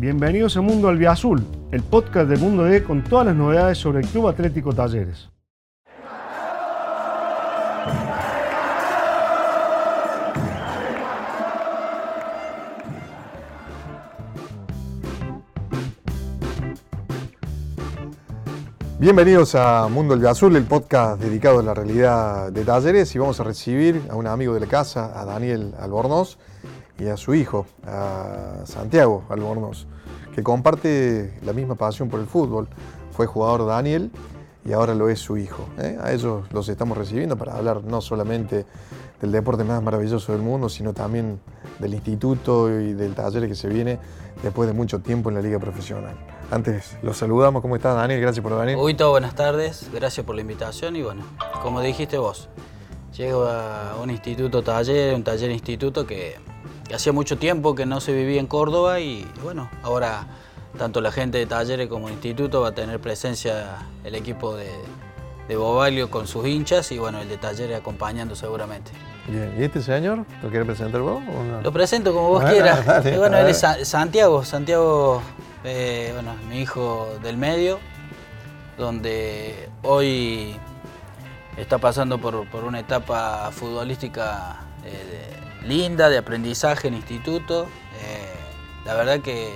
Bienvenidos a Mundo Albiazul, el podcast de Mundo D con todas las novedades sobre el Club Atlético Talleres. Bienvenidos a Mundo El Azul, el podcast dedicado a la realidad de talleres y vamos a recibir a un amigo de la casa, a Daniel Albornoz y a su hijo, a Santiago Albornoz, que comparte la misma pasión por el fútbol. Fue jugador Daniel y ahora lo es su hijo. ¿eh? A ellos los estamos recibiendo para hablar no solamente del deporte más maravilloso del mundo, sino también del instituto y del taller que se viene después de mucho tiempo en la liga profesional. Antes los saludamos. ¿Cómo estás, Daniel? Gracias por venir. todo buenas tardes. Gracias por la invitación. Y bueno, como dijiste vos, llego a un instituto taller, un taller instituto que, hacía mucho tiempo que no se vivía en Córdoba y bueno, ahora tanto la gente de talleres como instituto va a tener presencia el equipo de, de Bobalio con sus hinchas y bueno, el de talleres acompañando seguramente. Bien, ¿y este señor lo quiere presentar vos? Lo presento como vos quieras. bueno, él es Santiago, Santiago eh, bueno, mi hijo del medio, donde hoy está pasando por, una etapa futbolística eh, linda, de aprendizaje en instituto. Eh, la verdad que,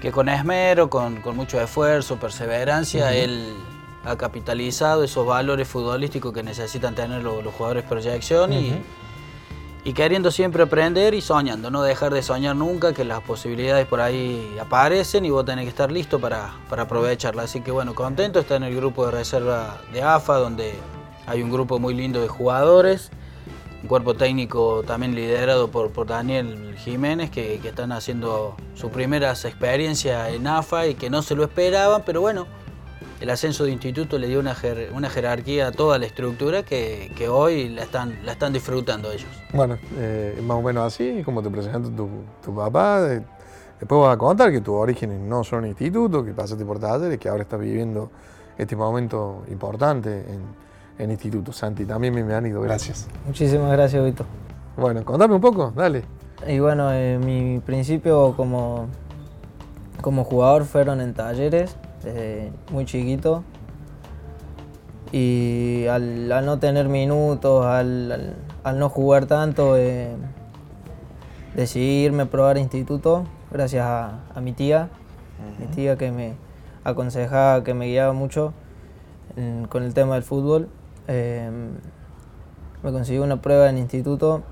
que con esmero, con, mucho esfuerzo, perseverancia, él ha capitalizado esos valores futbolísticos que necesitan tener los, jugadores de proyección y y queriendo siempre aprender y soñando, no dejar de soñar nunca, que las posibilidades por ahí aparecen y vos tenés que estar listo para, para aprovecharlas. Así que bueno, contento, está en el grupo de reserva de AFA, donde hay un grupo muy lindo de jugadores, un cuerpo técnico también liderado por, Daniel Jiménez, que, que están haciendo sus primeras experiencias en AFA y que no se lo esperaban, pero bueno, el ascenso de instituto le dio una, una jerarquía a toda la estructura que, hoy la están, la están disfrutando ellos. Bueno, eh, más o menos así, como te presenta tu, tu papá. después vas a contar que tus orígenes no son instituto, que pasaste por talleres, que ahora estás viviendo este momento importante en, en instituto. Santi, también bienvenido, gracias. Muchísimas gracias, Vito. Bueno, contame un poco, dale. Y bueno, eh, mi principio como, como jugador fueron en talleres desde muy chiquito. Y al, no tener minutos, al, no jugar tanto, eh, decidí irme a probar instituto gracias a, mi tía, mi tía que me aconsejaba, que me guiaba mucho con el tema del fútbol. Em, me consiguió una prueba en instituto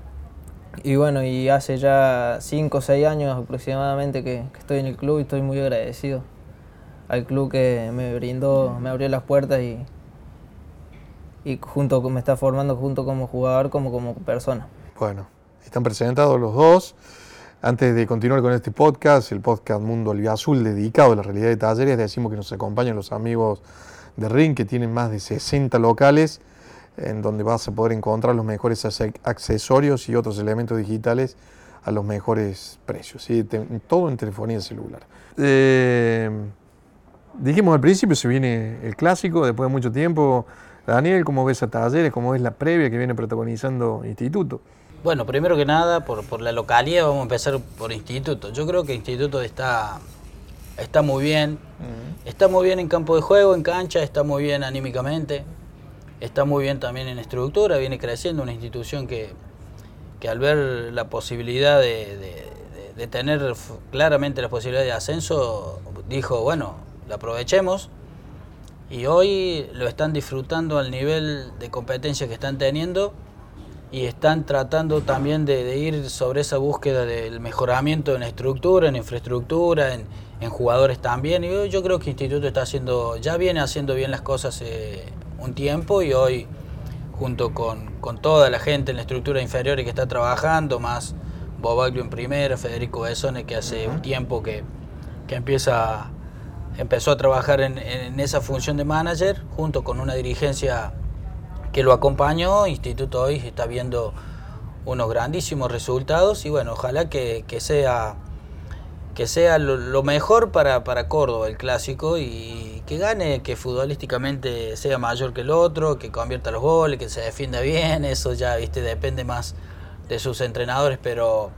y bueno, y hace ya 5 o 6 años aproximadamente que estoy en el club y estoy muy agradecido al club que me brindó, me abrió las puertas y, y junto me está formando junto como jugador como como persona. Bueno, están presentados los dos. Antes de continuar con este podcast, el podcast Mundo Azul dedicado a la realidad de talleres, decimos que nos acompañan los amigos de Ring que tienen más de 60 locales en donde vas a poder encontrar los mejores accesorios y otros elementos digitales a los mejores precios, ¿sí? todo en telefonía celular. Eh, Dijimos al principio, se viene el clásico, después de mucho tiempo. Daniel, ¿cómo ves a Talleres? ¿Cómo ves la previa que viene protagonizando Instituto? Bueno, primero que nada, por, la localidad, vamos a empezar por Instituto. Yo creo que Instituto está, está muy bien. Está muy bien en campo de juego, en cancha, está muy bien anímicamente. Está muy bien también en estructura, viene creciendo una institución que, que al ver la posibilidad de, de tener claramente la posibilidad de ascenso, dijo, bueno, lo aprovechemos y hoy lo están disfrutando al nivel de competencia que están teniendo y están tratando también de, ir sobre esa búsqueda del mejoramiento en estructura, en infraestructura, en, jugadores también. Y yo creo que Instituto está haciendo, ya viene haciendo bien las cosas eh, un tiempo y hoy junto con, toda la gente en la estructura inferior que está trabajando, más Bobaglio en primera, Federico Besone que hace un tiempo que, que empieza empezó a trabajar en, esa función de manager junto con una dirigencia que lo acompañó. Instituto hoy está viendo unos grandísimos resultados y bueno, ojalá que, sea, que sea lo, mejor para, para, Córdoba, el clásico, y que gane, que futbolísticamente sea mayor que el otro, que convierta los goles, que se defienda bien, eso ya viste depende más de sus entrenadores, pero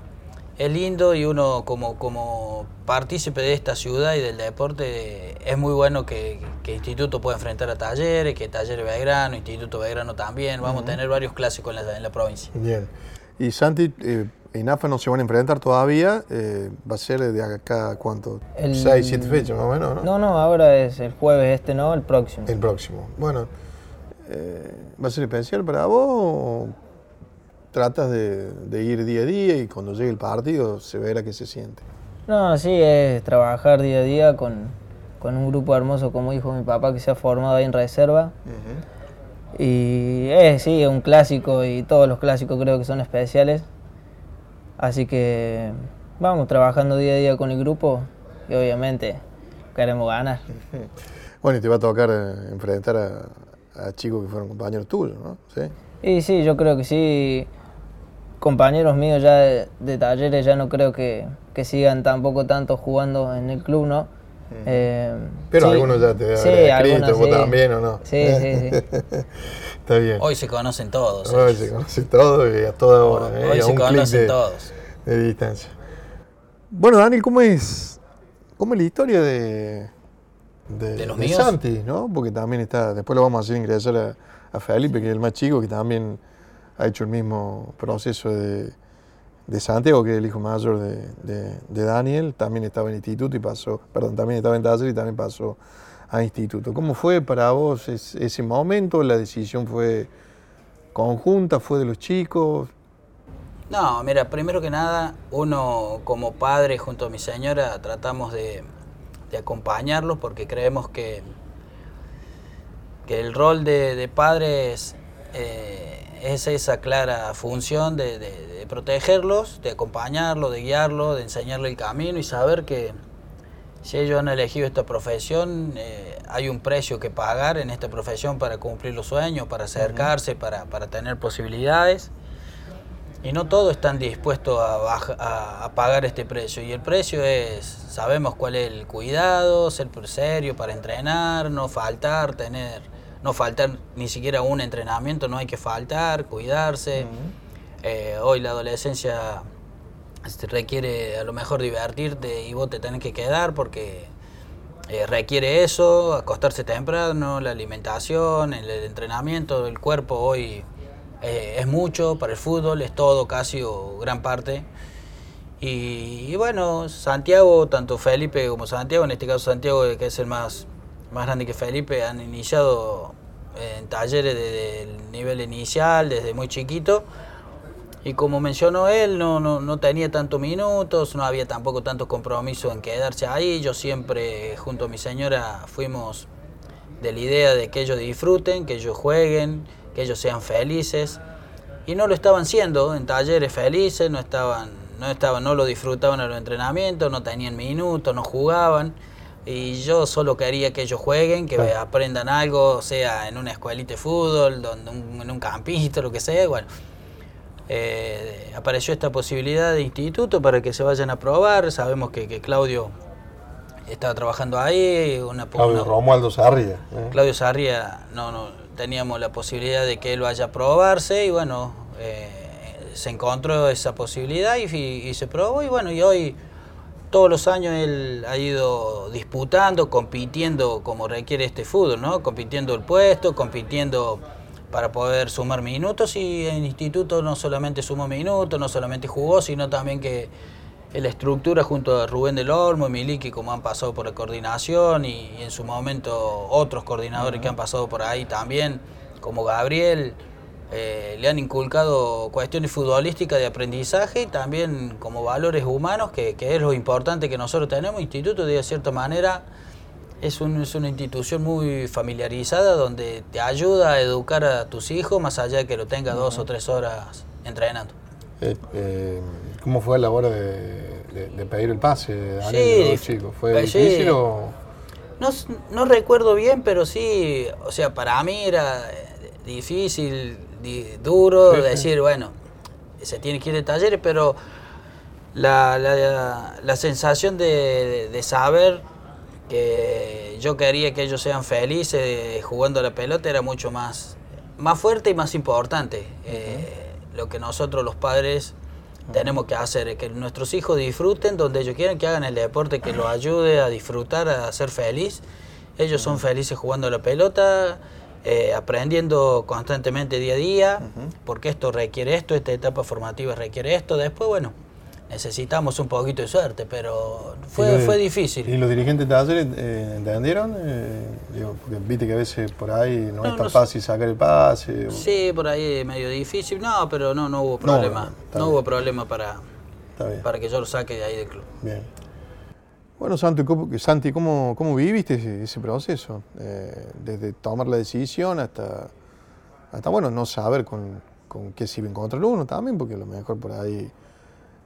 es lindo y uno como, como partícipe de esta ciudad y del deporte es muy bueno que, que Instituto pueda enfrentar a Talleres, que Talleres Belgrano, Instituto Belgrano también. Vamos a tener varios clásicos en la, en la provincia. Bien. Y Santi, eh, en AFA no se van a enfrentar todavía. eh, va a ser de acá, ¿cuánto? El- Seis, siete fechas más o menos, ¿no? No, no, ahora es el jueves este, no, el próximo. El próximo. Bueno, eh, ¿va a ser especial para vos o tratas de, de ir día a día y cuando llegue el partido se verá qué se siente? No, sí, es trabajar día a día con, con un grupo hermoso, como dijo mi papá, que se ha formado ahí en reserva. Y es, sí, es un clásico y todos los clásicos creo que son especiales. Así que vamos trabajando día a día con el grupo y obviamente queremos ganar. Bueno, y te va a tocar eh, enfrentar a, a chicos que fueron compañeros tuyos, ¿no? ¿Sí? Y sí, yo creo que sí. Compañeros míos ya de, de talleres ya no creo que, que sigan tampoco tanto jugando en el club, ¿no? Eh, Pero sí, algunos ya te sí, algunos escrito, vos sí. también, ¿o no? Sí, sí, sí. Está bien. Hoy se conocen todos. Hoy se conoce todo y a toda hora, Hoy- ¿eh? hoy a se un conocen de, todos. de distancia. Bueno, Daniel, ¿cómo es, cómo es la historia de, de, ¿De los de míos? Santi? ¿no? Porque también está, después lo vamos a hacer ingresar a, a Felipe, que es el más chico, que también ha hecho el mismo proceso de, de Santiago, que es el hijo mayor de, de- Daniel, también estaba en instituto y pasó, perdón, también estaba en taller y también pasó a instituto. ¿Cómo fue para vos es- ese momento? ¿La decisión fue conjunta? ¿Fue de los chicos? No, mira, primero que nada, uno como padre junto a mi señora tratamos de, de acompañarlos porque creemos que, que el rol de, de padres eh, es esa clara función de, de- de protegerlos, de acompañarlos, de guiarlos, de enseñarle el camino y saber que si ellos han elegido esta profesión, eh, hay un precio que pagar en esta profesión para cumplir los sueños, para acercarse, para, para tener posibilidades. Y no todos están dispuestos a, baja- a, a pagar este precio. Y el precio es, sabemos cuál es el cuidado, ser serio para entrenar, no faltar, tener, no faltar ni siquiera un entrenamiento, no hay que faltar, cuidarse. Eh, hoy la adolescencia este, requiere a lo mejor divertirte y vos te tenés que quedar porque eh, requiere eso, acostarse temprano, la alimentación, el, el entrenamiento, el cuerpo hoy eh, es mucho para el fútbol, es todo casi o gran parte. Y, y bueno, Santiago, tanto Felipe como Santiago, en este caso Santiago que es el más, más grande que Felipe, han iniciado en talleres desde el nivel inicial, desde muy chiquito. Y como mencionó él, no, no, no tenía tantos minutos, no había tampoco tanto compromiso en quedarse ahí. Yo siempre, junto a mi señora, fuimos de la idea de que ellos disfruten, que ellos jueguen, que ellos sean felices. Y no lo estaban siendo, en talleres felices, no estaban, no estaban, no lo disfrutaban en los entrenamientos, no tenían minutos, no jugaban. Y yo solo quería que ellos jueguen, que Claro. aprendan algo, sea en una escuelita de fútbol, donde un- en un campito, lo que sea, bueno eh, apareció esta posibilidad de instituto para que se vayan a probar. Sabemos que, que Claudio estaba trabajando ahí. Una, Claudio una- Romualdo Sarria. ¿eh? Claudio Sarria, no, no, teníamos la posibilidad de que él vaya a probarse y bueno, eh, se encontró esa posibilidad y, y se probó y bueno, y hoy todos los años él ha ido disputando, compitiendo como requiere este fútbol, ¿no? Compitiendo el puesto, compitiendo para poder sumar minutos y en instituto no solamente sumó minutos, no solamente jugó, sino también que la estructura junto a Rubén del Olmo y Miliki, como han pasado por la coordinación y, y en su momento otros coordinadores que han pasado por ahí también, como Gabriel, eh, le han inculcado cuestiones futbolísticas de aprendizaje y también como valores humanos, que, que es lo importante que nosotros tenemos. Instituto, de cierta manera, es, un- es una institución muy familiarizada donde te ayuda a educar a tus hijos más allá de que lo tenga dos o tres horas entrenando. Eh, eh, ¿Cómo fue a la hora de, de- de pedir el pase, Daniel, Sí, los chicos? ¿Fue pues sí. difícil o...? No, no recuerdo bien, pero sí, o sea, para mí era difícil, di- duro decir, bueno, se tiene que ir de talleres, pero la, la- la sensación de, de- saber que yo quería que ellos sean felices jugando la pelota era mucho más, más fuerte y más importante. Eh, lo que nosotros los padres tenemos que hacer que nuestros hijos disfruten donde ellos quieran, que hagan el deporte que los ayude a disfrutar, a ser feliz. Ellos son felices jugando la pelota, eh, aprendiendo constantemente día a día, porque esto requiere esto, esta etapa formativa requiere esto. Después, bueno, necesitamos un poquito de suerte, pero fue, fue difícil. ¿Y los dirigentes de talleres eh, entendieron? Eh, digo, porque viste que a veces por ahí no, No, es tan no fácil sacar el pase. o- Sí, por ahí es medio difícil. No, pero no, no hubo problema. No, hubo problema para, para que yo lo saque de ahí del club. Bien. Bueno, Santi, ¿cómo, Santi, ¿cómo, cómo viviste ese, proceso? Eh, desde tomar la decisión hasta, hasta bueno, no saber con, con qué se iba a encontrar uno también, porque a lo mejor por ahí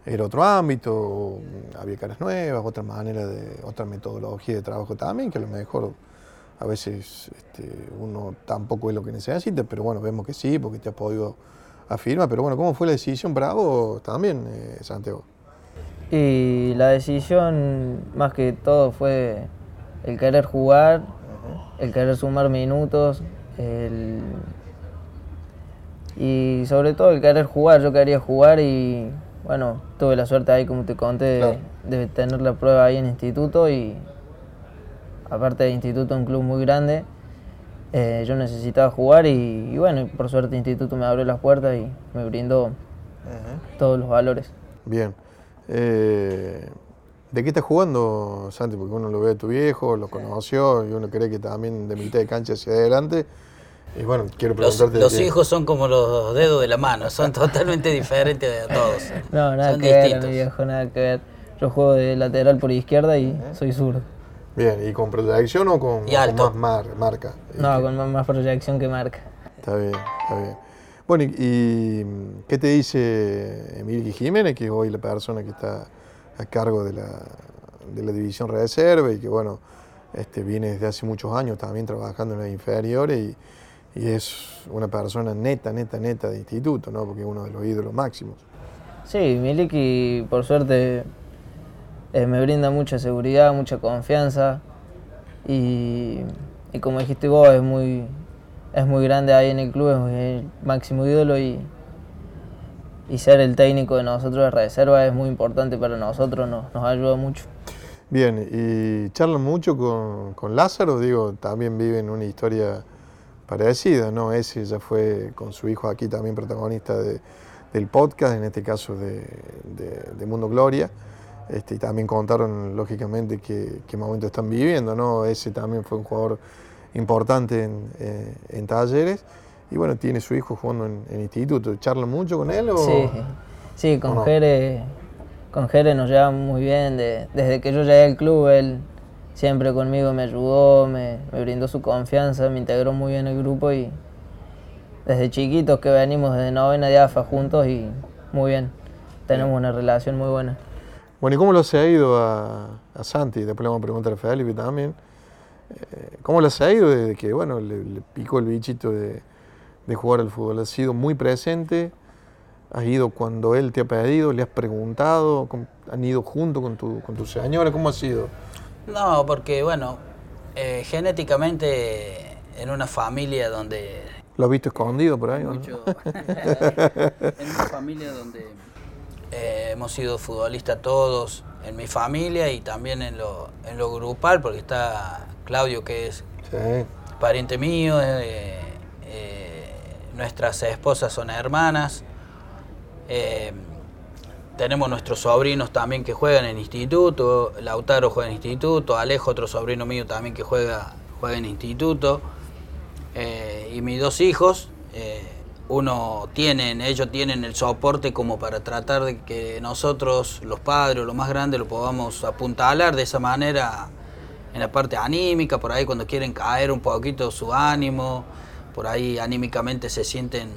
era otro ámbito, había caras nuevas, otra manera de, otra metodología de trabajo también, que a lo mejor a veces este, uno tampoco es lo que necesita, pero bueno, vemos que sí, porque te has podido afirmar. Pero bueno, ¿cómo fue la decisión para vos también, eh, Santiago? Y la decisión, más que todo, fue el querer jugar, el querer sumar minutos, el- y sobre todo el querer jugar. Yo quería jugar y bueno, tuve la suerte ahí, como te conté, de- Claro. de, tener la prueba ahí en instituto y aparte de instituto, un club muy grande. eh, yo necesitaba jugar y, y bueno, por suerte instituto me abrió las puertas y me brindó todos los valores. Bien. Eh, ¿De qué estás jugando, Santi? Porque uno lo ve a tu viejo, lo conoció y uno cree que también de mitad de cancha hacia adelante. Y bueno, quiero preguntarte. los hijos son como los dedos de la mano, son totalmente diferentes de todos. No, nada son que ver, distintos. mi viejo, nada que ver. Yo juego de lateral por izquierda y soy zurdo. Bien, ¿y con proyección o con, Y con alto. más mar- marca? No, con más, más proyección que marca. Está bien, está bien. Bueno, ¿y, qué te dice Emilio Jiménez, que es hoy la persona que está a cargo de la, de la división reserva y que, bueno, este, viene desde hace muchos años también trabajando en las inferiores y, y es una persona neta, neta, neta de instituto, ¿no? Porque es uno de los ídolos máximos. Sí, Miliki, por suerte, eh, me brinda mucha seguridad, mucha confianza. Y como dijiste vos, es muy, es muy grande ahí en el club, es el máximo ídolo y, y ser el técnico de nosotros de reserva es muy importante para nosotros, nos, nos ayuda mucho. Bien, y charlan mucho con, con Lázaro, digo, también viven una historia parecida, ¿no? Ese ya fue con su hijo aquí también protagonista de- del podcast, en este caso de, de- de Mundo Gloria, este, y también contaron lógicamente qué, qué momento están viviendo, ¿no? Ese también fue un jugador importante en, eh, en talleres, y bueno, tiene su hijo jugando en, en instituto, ¿charlan mucho con él o...? Sí, sí, ¿O con no? Jere, con Jere nos llevamos muy bien. de- desde que yo llegué al club, él siempre conmigo me ayudó, me, me brindó su confianza, me integró muy bien el grupo y desde chiquitos que venimos desde novena de AFA juntos y muy bien. Tenemos una relación muy buena. Bueno, ¿y cómo lo se ha ido a, a Santi? Después le vamos a preguntar a Felipe también. Eh, ¿Cómo lo se ha ido desde que, bueno, le, le picó el bichito de, de jugar al fútbol? ¿Has sido muy presente? ¿Has ido cuando él te ha pedido? ¿Le has preguntado? ¿Cómo- ¿Han ido junto con tu, con tu señora? ¿Cómo ha sido? No, porque bueno, eh, genéticamente en una familia donde ¿Lo has visto escondido por ahí? o no? mucho- en una familia donde eh, hemos sido futbolistas todos, en mi familia y también en lo, en lo grupal, porque está Claudio que es Sí. pariente mío, eh, eh, nuestras esposas son hermanas, eh, tenemos nuestros sobrinos también que juegan en instituto, Lautaro juega en instituto, Alejo, otro sobrino mío también que juega, juega en instituto, y mis dos hijos, uno tienen, ellos tienen el soporte como para tratar de que nosotros, los padres, los más grandes, lo podamos apuntalar de esa manera en la parte anímica, por ahí cuando quieren caer un poquito su ánimo, por ahí anímicamente se sienten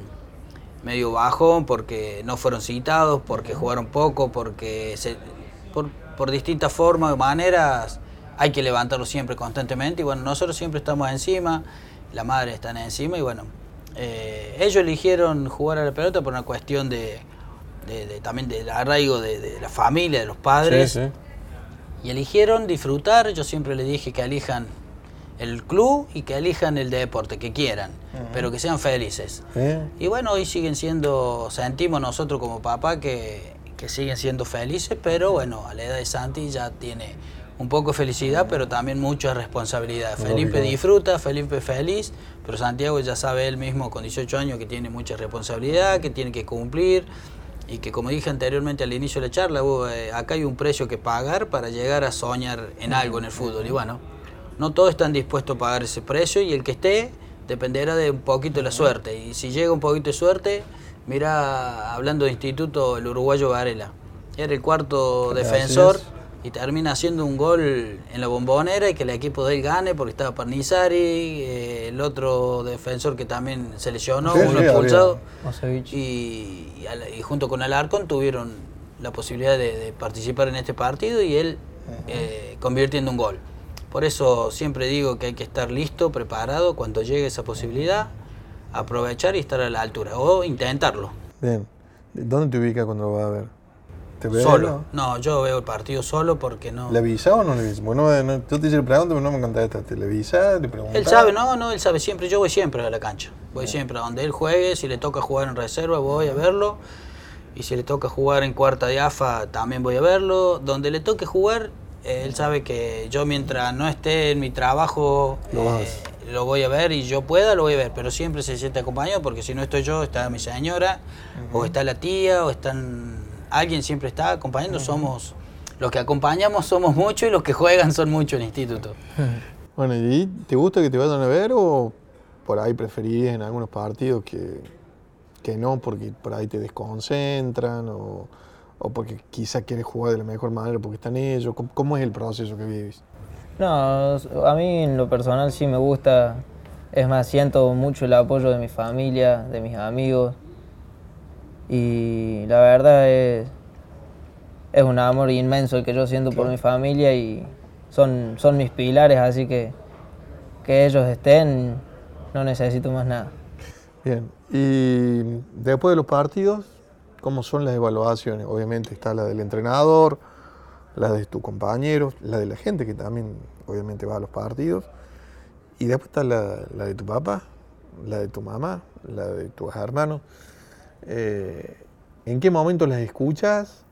medio bajón porque no fueron citados, porque jugaron poco, porque se- por, por distintas formas o maneras hay que levantarlo siempre constantemente. Y bueno, nosotros siempre estamos encima, la madre está encima y bueno, eh, ellos eligieron jugar a la pelota por una cuestión de, de- de- también del arraigo de, de la familia, de los padres. Sí, sí. Y eligieron disfrutar. Yo siempre les dije que elijan el club y que elijan el deporte que quieran, pero que sean felices. ¿Eh? Y bueno, hoy siguen siendo, sentimos nosotros como papá que, que siguen siendo felices, pero bueno, a la edad de Santi ya tiene un poco de felicidad, pero también mucha responsabilidad. Felipe disfruta, Felipe feliz, pero Santiago ya sabe él mismo con 18 años que tiene mucha responsabilidad, que tiene que cumplir y que como dije anteriormente al inicio de la charla, eh, acá hay un precio que pagar para llegar a soñar en algo en el fútbol. Y bueno, no todos están dispuestos a pagar ese precio y el que esté dependerá de un poquito de la suerte. Y si llega un poquito de suerte, mira, hablando de instituto, el uruguayo Varela. Era el cuarto defensor y termina haciendo un gol en la bombonera y que el equipo de él gane porque estaba Parnizari, eh, el otro defensor que también se lesionó, uno expulsado. Y, y, junto con Alarcón tuvieron la posibilidad de, participar en este partido y él eh, convirtiendo un gol. Por eso siempre digo que hay que estar listo, preparado cuando llegue esa posibilidad, aprovechar y estar a la altura o intentarlo. Bien. ¿Dónde te ubica cuando lo vas a ver? Solo. No, yo veo el partido solo porque no. ¿Le avisa o no le avisa? Bueno, no, yo te hice la pregunta, pero no me contestaste. ¿Te le avisa? ¿Le preguntas? Él sabe, no, no, él sabe siempre. Yo voy siempre a la cancha. Voy siempre a donde él juegue. Si le toca jugar en reserva, voy a verlo. Y si le toca jugar en cuarta de AFA, también voy a verlo. Donde le toque jugar, eh, él sabe que yo mientras no esté en mi trabajo, lo, eh, lo, voy a ver y yo pueda, lo voy a ver. Pero siempre se siente acompañado porque si no estoy yo, está mi señora, o está la tía, o están alguien siempre está acompañando, somos, los que acompañamos somos muchos y los que juegan son muchos en el instituto. Bueno, ¿y te gusta que te vayan a ver o por ahí preferís en algunos partidos que, que no, porque por ahí te desconcentran o, o porque quizás quieres jugar de la mejor manera porque están ellos? ¿Cómo, es el proceso que vives? No, a mí en lo personal sí me gusta, es más, siento mucho el apoyo de mi familia, de mis amigos y la verdad es, es un amor inmenso el que yo siento por mi familia y son, son mis pilares, así que que ellos estén, no necesito más nada. Bien, y después de los partidos, ¿cómo son las evaluaciones? Obviamente está la del entrenador, la de tus compañeros, la de la gente que también obviamente va a los partidos, y después está la, la de tu papá, la de tu mamá, la de tus hermanos. Eh, ¿En qué momento las escuchas?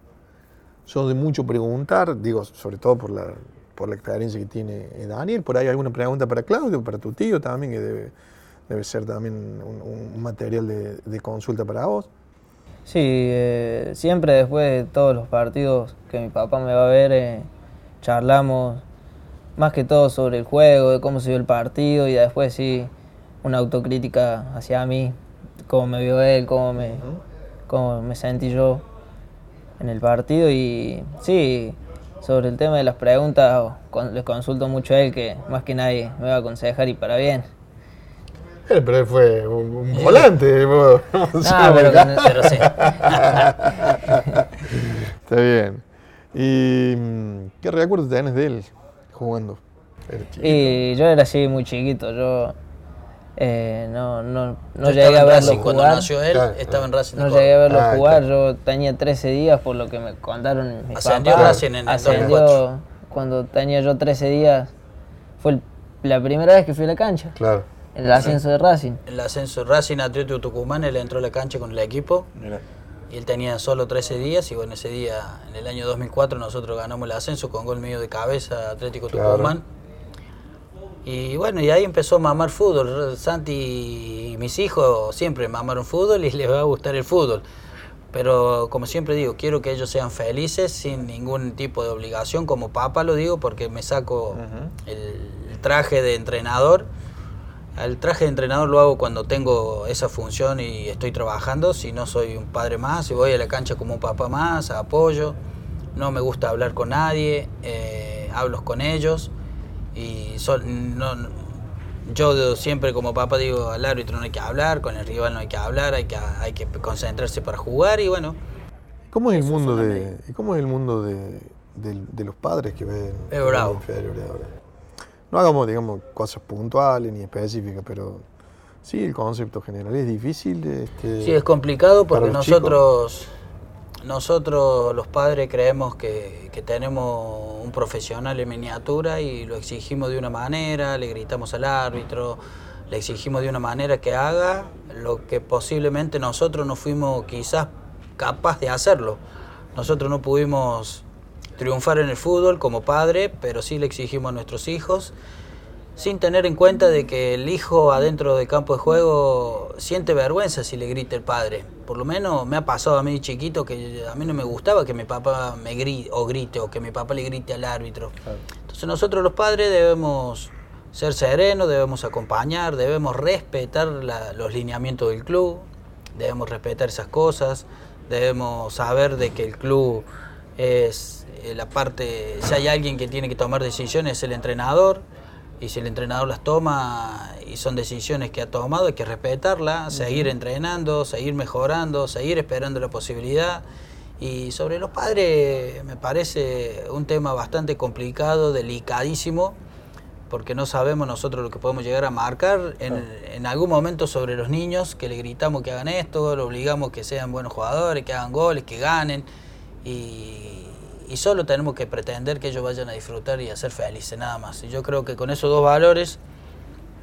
Son de mucho preguntar, digo, sobre todo por la, por la experiencia que tiene Daniel. Por ahí alguna pregunta para Claudio, para tu tío también, que debe, ser también un, material de, consulta para vos. Sí, eh, siempre después de todos los partidos que mi papá me va a ver, eh, charlamos más que todo sobre el juego, de cómo se dio el partido y después sí una autocrítica hacia mí cómo me vio él, cómo me, cómo me sentí yo en el partido y sí, sobre el tema de las preguntas le consulto mucho a él que más que nadie me va a aconsejar y para bien. Eh, pero él fue un, volante. no, pero, pero, sí. Está bien. ¿Y mm, qué recuerdos tenés de él jugando? Y yo era así muy chiquito. Yo eh, no, no, no llegué a verlo jugar. Cuando nació él, estaba en Racing. No llegué a verlo ah, jugar, yo tenía 13 días por lo que me contaron mis Ascendió Racing en el Ascendió cuando tenía yo 13 días. Fue la primera vez que fui a la cancha. Claro. El ascenso de Racing. El ascenso de Racing, Atlético Tucumán, él entró a la cancha con el equipo. Y él tenía solo 13 días y bueno, ese día, en el año 2004, nosotros ganamos el ascenso con gol medio de cabeza Atlético Tucumán. Y bueno, y ahí empezó a mamar fútbol. Santi y mis hijos siempre mamaron fútbol y les va a gustar el fútbol. Pero como siempre digo, quiero que ellos sean felices sin ningún tipo de obligación. Como papá lo digo porque me saco el, traje de entrenador. El traje de entrenador lo hago cuando tengo esa función y estoy trabajando. Si no soy un padre más, si voy a la cancha como un papá más, apoyo. No me gusta hablar con nadie, eh, hablo con ellos y no, yo siempre como papá digo al árbitro no hay que hablar, con el rival no hay que hablar, hay que, hay que concentrarse para jugar y bueno. ¿Cómo es el mundo de, cómo es el mundo de, los padres que ven es bravo. No hagamos digamos cosas puntuales ni específicas, pero sí el concepto general es difícil. Este, sí es complicado porque nosotros nosotros los padres creemos que, tenemos un profesional en miniatura y lo exigimos de una manera, le gritamos al árbitro, le exigimos de una manera que haga lo que posiblemente nosotros no fuimos quizás capaz de hacerlo. Nosotros no pudimos triunfar en el fútbol como padre, pero sí le exigimos a nuestros hijos, sin tener en cuenta de que el hijo adentro del campo de juego siente vergüenza si le grita el padre. Por lo menos me ha pasado a mí chiquito que a mí no me gustaba que mi papá me grite o grite o que mi papá le grite al árbitro. Entonces nosotros los padres debemos ser serenos, debemos acompañar, debemos respetar la- los lineamientos del club, debemos respetar esas cosas, debemos saber de que el club es eh, la parte, si hay alguien que tiene que tomar decisiones es el entrenador, y si el entrenador las toma y son decisiones que ha tomado, hay que respetarlas, seguir entrenando, seguir mejorando, seguir esperando la posibilidad. Y sobre los padres me parece un tema bastante complicado, delicadísimo, porque no sabemos nosotros lo que podemos llegar a marcar en, en algún momento sobre los niños, que le gritamos que hagan esto, lo obligamos que sean buenos jugadores, que hagan goles, que ganen, y, y solo tenemos que pretender que ellos vayan a disfrutar y a ser felices, nada más. Y yo creo que con esos dos valores,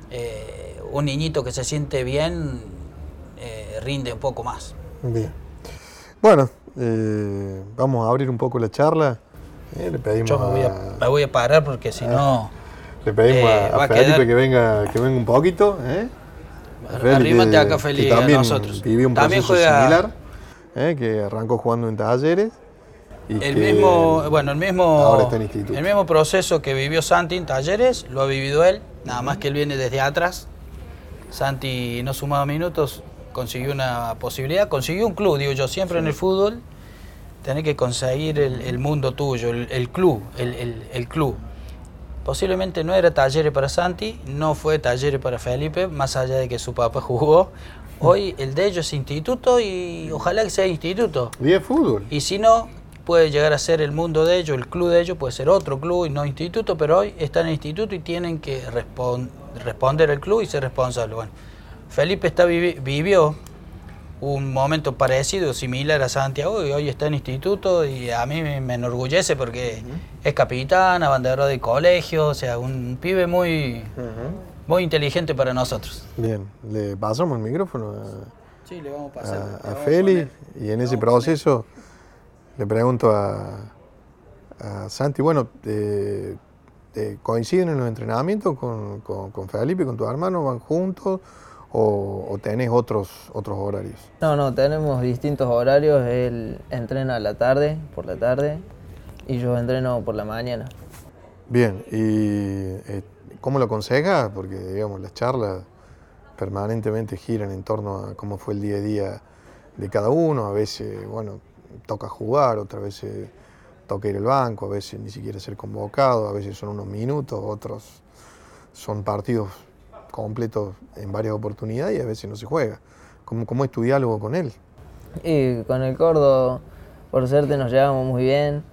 eh, un niñito que se siente bien eh, rinde un poco más. Bien. Bueno, eh, vamos a abrir un poco la charla. Le pedimos, Yo me voy a, a, me voy a parar porque si no... le pedimos a- a Felipe quedar- que venga, que venga un poquito. ¿eh? Arrímate acá, que Feli, a también nosotros. Un También proceso juega- similar, que arrancó jugando en talleres. El mismo, bueno, el mismo, ahora está en instituto. el mismo proceso que vivió Santi en Talleres, lo ha vivido él, nada más que él viene desde atrás. Santi no sumaba minutos, consiguió una posibilidad, consiguió un club, digo yo, siempre en el fútbol tenés que conseguir el, el mundo tuyo, el, el club, el, el- el club. Posiblemente no era Talleres para Santi, no fue Talleres para Felipe, más allá de que su papá jugó. Hoy el de ellos es instituto y ojalá que sea instituto. Y es fútbol. Y si no, puede llegar a ser el mundo de ellos, el club de ellos, puede ser otro club y no instituto, pero hoy están en instituto y tienen que respon- responder al club y ser responsables. Bueno, Felipe está vivi- vivió un momento parecido, similar a Santiago, y hoy está en instituto y a mí me, enorgullece porque es capitán, abanderado de colegio, o sea, un pibe muy, muy inteligente para nosotros. Bien, le pasamos el micrófono a, Sí, le vamos a a- a Feli y en ese proceso le pregunto a, a Santi, bueno, eh, eh, ¿coinciden en los entrenamientos con, con, con Felipe, con tu hermano? ¿Van juntos o, o tenés otros, otros horarios? No, no, tenemos distintos horarios. Él entrena a la tarde, por la tarde, y yo entreno por la mañana. Bien, ¿y eh, cómo lo aconseja? Porque, digamos, las charlas permanentemente giran en torno a cómo fue el día a día de cada uno. A veces, bueno, toca jugar, otras veces toca ir al banco, a veces ni siquiera ser convocado, a veces son unos minutos, otros son partidos completos en varias oportunidades y a veces no se juega. ¿Cómo, cómo es tu diálogo con él? Y con el Cordo, por suerte, nos llevamos muy bien.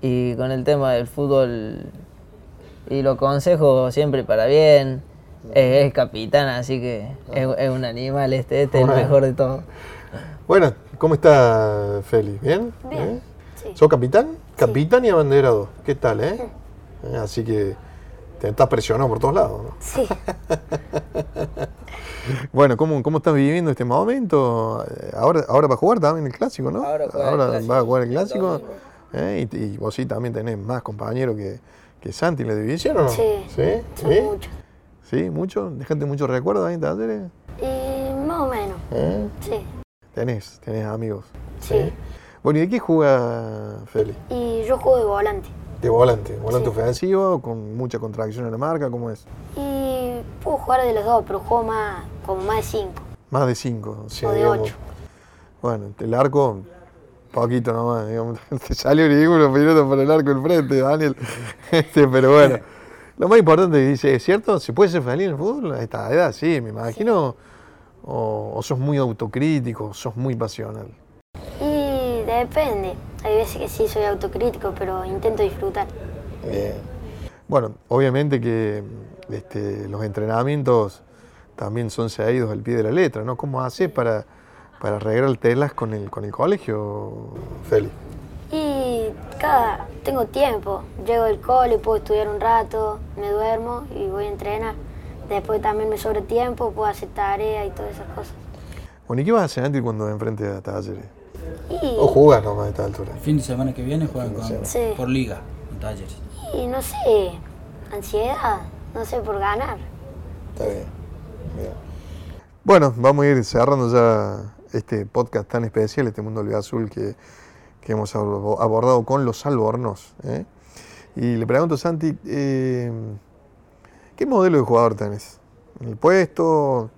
Y con el tema del fútbol, y lo aconsejo siempre para bien. Es, es capitán, así que es, es un animal este, este es el mejor de todos. Bueno, ¿cómo está Félix? ¿Bien? Bien, ¿Eh? sí. ¿Sos capitán? Capitán y abanderado. ¿Qué tal, eh? Eh, Así que te estás presionado por todos lados, ¿no? Sí, Bueno, ¿cómo, ¿cómo estás viviendo este momento? Eh, Ahora, ahora va a jugar también el clásico, ¿no? Ahora el clásico. va a jugar el clásico. ¿eh? Y, y vos sí también tenés más compañeros que, que Santi en la división, ¿o no? sí, ¿Sí? son ¿Sí? muchos. ¿Sí? ¿Mucho? ¿Dejaste muchos recuerdos ahí en talleres? Y más o menos, ¿Eh? sí, Tenés, tenés amigos. sí. Bueno, ¿y de qué juega Félix? Y yo juego de volante. De volante, volante Sí. ofensivo, con mucha contracción en la marca, ¿cómo es? Y puedo jugar de los dos, pero juego más, como más de cinco. Más de cinco, o sea, O de digamos, ocho. Bueno, el arco, poquito nomás, digamos, te salió ridículo minutos por el arco del frente, Daniel. Este, pero bueno, lo más importante que dice, ¿es cierto? ¿Se puede ser feliz en el fútbol a esta edad? Sí, me imagino. O, o sos muy autocrítico, sos muy pasional. Y depende. Hay veces que sí soy autocrítico, pero intento disfrutar. Bien. Bueno, obviamente que este, los entrenamientos también son seguidos al pie de la letra, ¿no? ¿Cómo haces para, para arreglar telas con el, con el colegio, Feli? Y cada, tengo tiempo. Llego del cole, puedo estudiar un rato, me duermo y voy a entrenar. Después también me sobra tiempo, puedo hacer tarea y todas esas cosas. Bueno, ¿y qué vas a hacer antes cuando enfrente a talleres? Y, O jugás nomás a esta altura. El fin de semana que viene juegan con- Sí. por liga en talleres. y no sé, ansiedad, no sé, por ganar. Está bien. bien. Bueno, vamos a ir cerrando ya este podcast tan especial, este Mundo Olvido Azul que, que hemos abo- abordado con los albornos. ¿eh? Y le pregunto, Santi, eh, ¿qué modelo de jugador tenés? ¿En el puesto?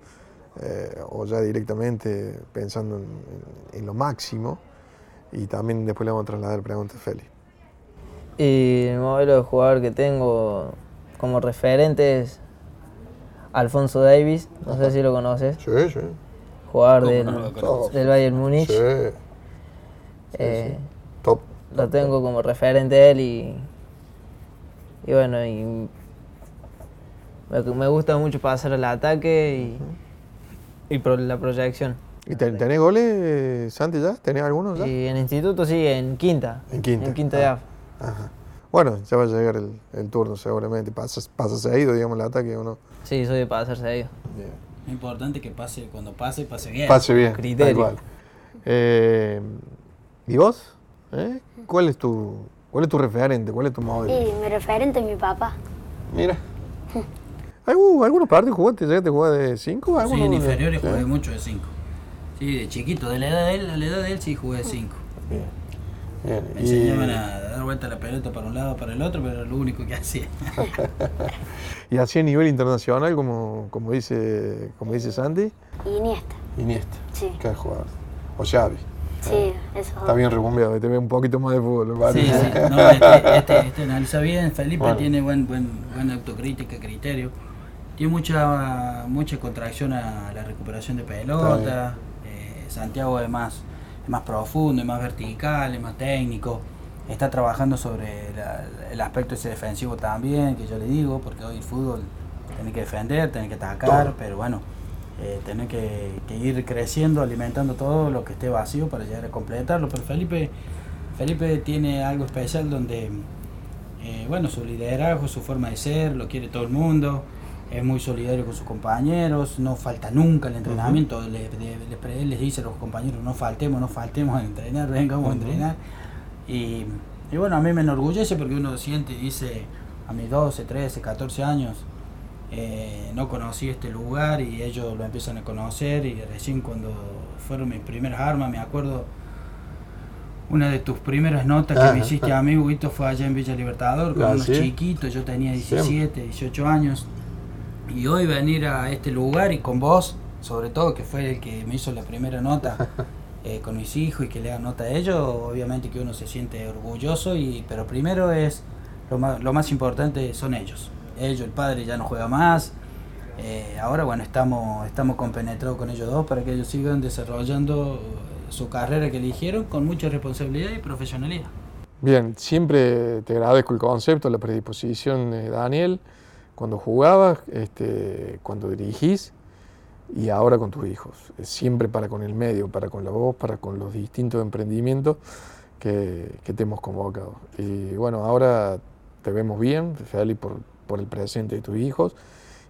eh, ¿O ya directamente pensando en, en- en lo máximo? Y también después le vamos a trasladar preguntas a Feli. Y el modelo de jugador que tengo como referente es Alfonso Davis, no sé si lo conoces, Sí, sí. jugador ¿Cómo del, no del Bayern Múnich. Sí, Eh, top. Lo tengo como referente él y, y bueno, y me, gusta mucho pasar al ataque y, y pro- la proyección. ¿Y ten- tenés goles, Santi, ya? ¿Tenés algunos ya? Y en instituto sí, en quinta. En quinta. En quinta de Ah. AF. Ajá. Bueno, ya va a llegar el, el turno seguramente. Pasa, pasa seguido, digamos, el ataque o no. Sí, soy de pasar seguido. Es importante que pase, cuando pase, pase bien. Pase bien. Criterio. Eh, ¿Y vos? ¿Eh? ¿Cuál es tu cuál es tu referente? ¿Cuál es tu modelo? Y mi referente es mi papá. Mira. ¿Algún- ¿Algunos partidos jugaste? ¿Llegaste a jugar de 5? Sí, en inferiores jugué mucho de 5. Sí, de chiquito, de la edad de él, a la edad de él sí jugué de 5. Bien. Bien. Me Y- enseñaban a dar vuelta la pelota para un lado, para el otro, pero era lo único que hacía. ¿Y así a nivel internacional, como, como, dice, como dice Santi? Y Iniesta. Iniesta. Sí. Cada jugador. O Xavi. Sí, eso. Está bien recumbiado, te ve un poquito más de fútbol, me Sí, sí. No, este, este, este analiza bien. Felipe Bueno. tiene buen, buen, buena autocrítica, criterio. Tiene mucha, mucha contracción a la recuperación de pelota. Eh, Santiago es más, es más profundo, es más vertical, es más técnico. Está trabajando sobre la- el aspecto ese defensivo también, que yo le digo, porque hoy el fútbol tiene que defender, tiene que atacar, pero bueno, eh, que, que ir creciendo, alimentando todo lo que esté vacío para llegar a completarlo. Pero Felipe, Felipe tiene algo especial donde, eh, bueno, su liderazgo, su forma de ser, lo quiere todo el mundo, es muy solidario con sus compañeros, no falta nunca el entrenamiento, le- le- le- él les dice a los compañeros, no faltemos, no faltemos a entrenar, vengamos a entrenar. Y, y bueno, a mí me enorgullece porque uno siente y dice, a mis 12, 13, 14 años, eh, no conocí este lugar y ellos lo empiezan a conocer y recién cuando fueron mis primeras armas, me acuerdo una de tus primeras notas que me hiciste a mí, Huguito, fue allá en Villa Libertador con Ah, unos ¿sí? chiquitos, yo tenía 17, 18 años y hoy venir a este lugar y con vos, sobre todo que fue el que me hizo la primera nota eh, con mis hijos y que le hagan nota a ellos, obviamente que uno se siente orgulloso, y pero primero es lo más, lo más importante son ellos. Ellos, el padre ya no juega más. eh, ahora bueno, estamos, estamos compenetrados con ellos dos para que ellos sigan desarrollando eh, su carrera que eligieron con mucha responsabilidad y profesionalidad. Bien, siempre te agradezco el concepto, la predisposición de Daniel, cuando jugabas, este, cuando dirigís y ahora con tus hijos. Siempre para con el medio, para con la voz, para con los distintos emprendimientos que, que te hemos convocado. Y bueno, ahora te vemos bien, feliz por, por el presente de tus hijos.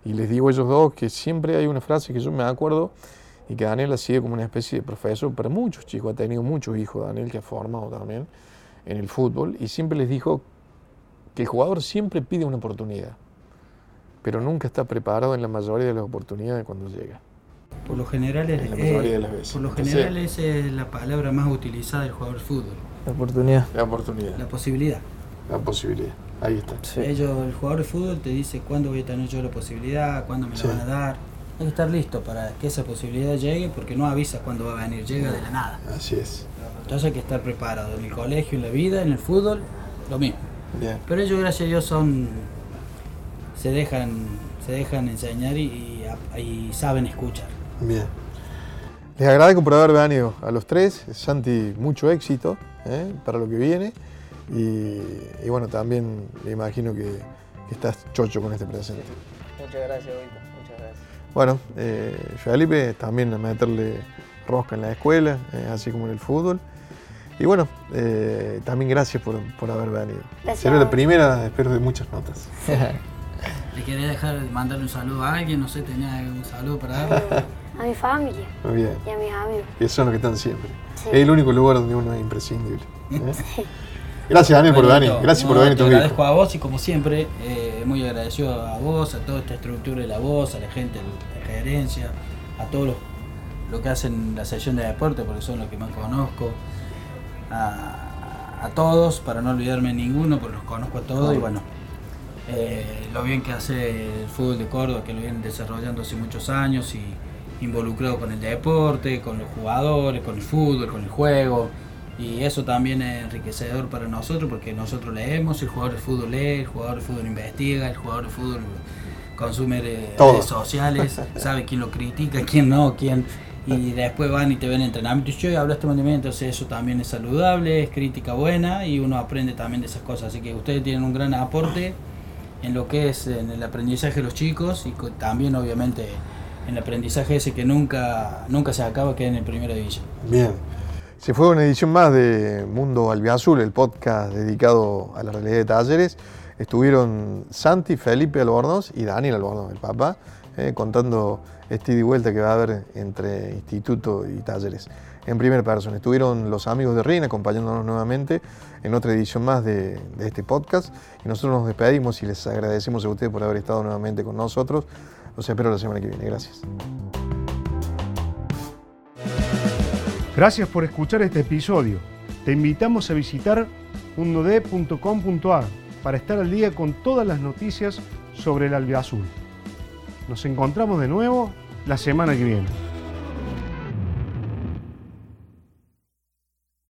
Y les digo a ellos dos que siempre hay una frase que yo me acuerdo y que Daniel ha sido como una especie de profesor para muchos chicos, ha tenido muchos hijos Daniel que ha formado también en el fútbol y siempre les dijo que el jugador siempre pide una oportunidad, pero nunca está preparado en la mayoría de las oportunidades cuando llega. Por lo general es, la eh, por lo general es la palabra más utilizada del jugador de fútbol, La oportunidad. La oportunidad, la posibilidad. la posibilidad. Ahí está. Sí. Ellos, el jugador de fútbol te dice cuándo voy a tener yo la posibilidad, cuándo me Sí. la van a dar. Hay que estar listo para que esa posibilidad llegue porque no avisa cuándo va a venir, llega de la nada. Así es. Entonces hay que estar preparado en el colegio, en la vida, en el fútbol, lo mismo. Bien. Pero ellos, gracias a Dios, son se dejan se dejan enseñar y, y- y saben escuchar. Bien. Les agradezco por haber venido a los tres. Santi, mucho éxito ¿eh? para lo que viene. Y, y bueno, también me imagino que, que estás chocho con este presente. Muchas gracias, Vito. Muchas gracias. Bueno, eh, Felipe también a meterle rosca en la escuela, eh, así como en el fútbol. Y bueno, eh, también gracias por, por haber venido. Gracias. Será la primera, espero, de muchas notas. ¿Le quería dejar mandarle un saludo a alguien? No sé, tenía un saludo para darle. A mi familia Muy bien. y a mis amigos. Que son los que están siempre. Sí. Es el único lugar donde uno es imprescindible. ¿eh? Gracias, Daniel, por venir. Gracias por no, venir, Te agradezco a vos y como siempre, eh, muy agradecido a vos, a toda esta estructura de la voz, a la gente de la gerencia, a todos los lo que hacen la sesión de deporte, porque son los que más conozco, a, a todos, para no olvidarme de ninguno, porque los conozco a todos y bueno, eh, lo bien que hace el fútbol de Córdoba, que lo vienen desarrollando hace muchos años y involucrado con el deporte, con los jugadores, con el fútbol, con el juego. Y eso también es enriquecedor para nosotros porque nosotros leemos, el jugador de fútbol lee, el jugador de fútbol investiga, el jugador de fútbol consume Todo. redes sociales, sabe quién lo critica, quién no, quién... Y después van y te ven en entrenamiento y yo hablo este movimiento, entonces eso también es saludable, es crítica buena y uno aprende también de esas cosas. Así que ustedes tienen un gran aporte en lo que es en el aprendizaje de los chicos y también obviamente en el aprendizaje ese que nunca, nunca se acaba, que en el primera división. Bien. Se fue una edición más de Mundo Albiazul, el podcast dedicado a la realidad de talleres. Estuvieron Santi, Felipe Albornoz y Daniel Albornoz, el papá, eh, contando este ida y vuelta que va a haber entre instituto y talleres. En primera persona. Estuvieron los amigos de RIN acompañándonos nuevamente en otra edición más de, este podcast. Y nosotros nos despedimos y les agradecemos a ustedes por haber estado nuevamente con nosotros. Los espero la semana que viene. Gracias. Gracias por escuchar este episodio. Te invitamos a visitar mundod.com.ar para estar al día con todas las noticias sobre el albiazul. Nos encontramos de nuevo la semana que viene.